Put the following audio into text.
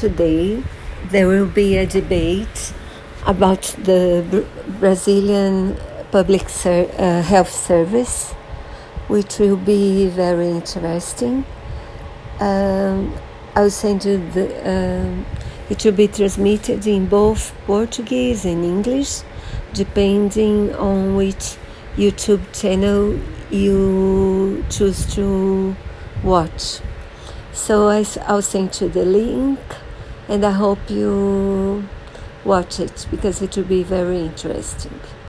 today there will be a debate about the Brazilian public ser- uh, health service, which will be very interesting. Um, I'll send you the. Um, it will be transmitted in both Portuguese and English, depending on which YouTube channel you choose to watch. So I, I'll send you the link and I hope you watch it because it will be very interesting.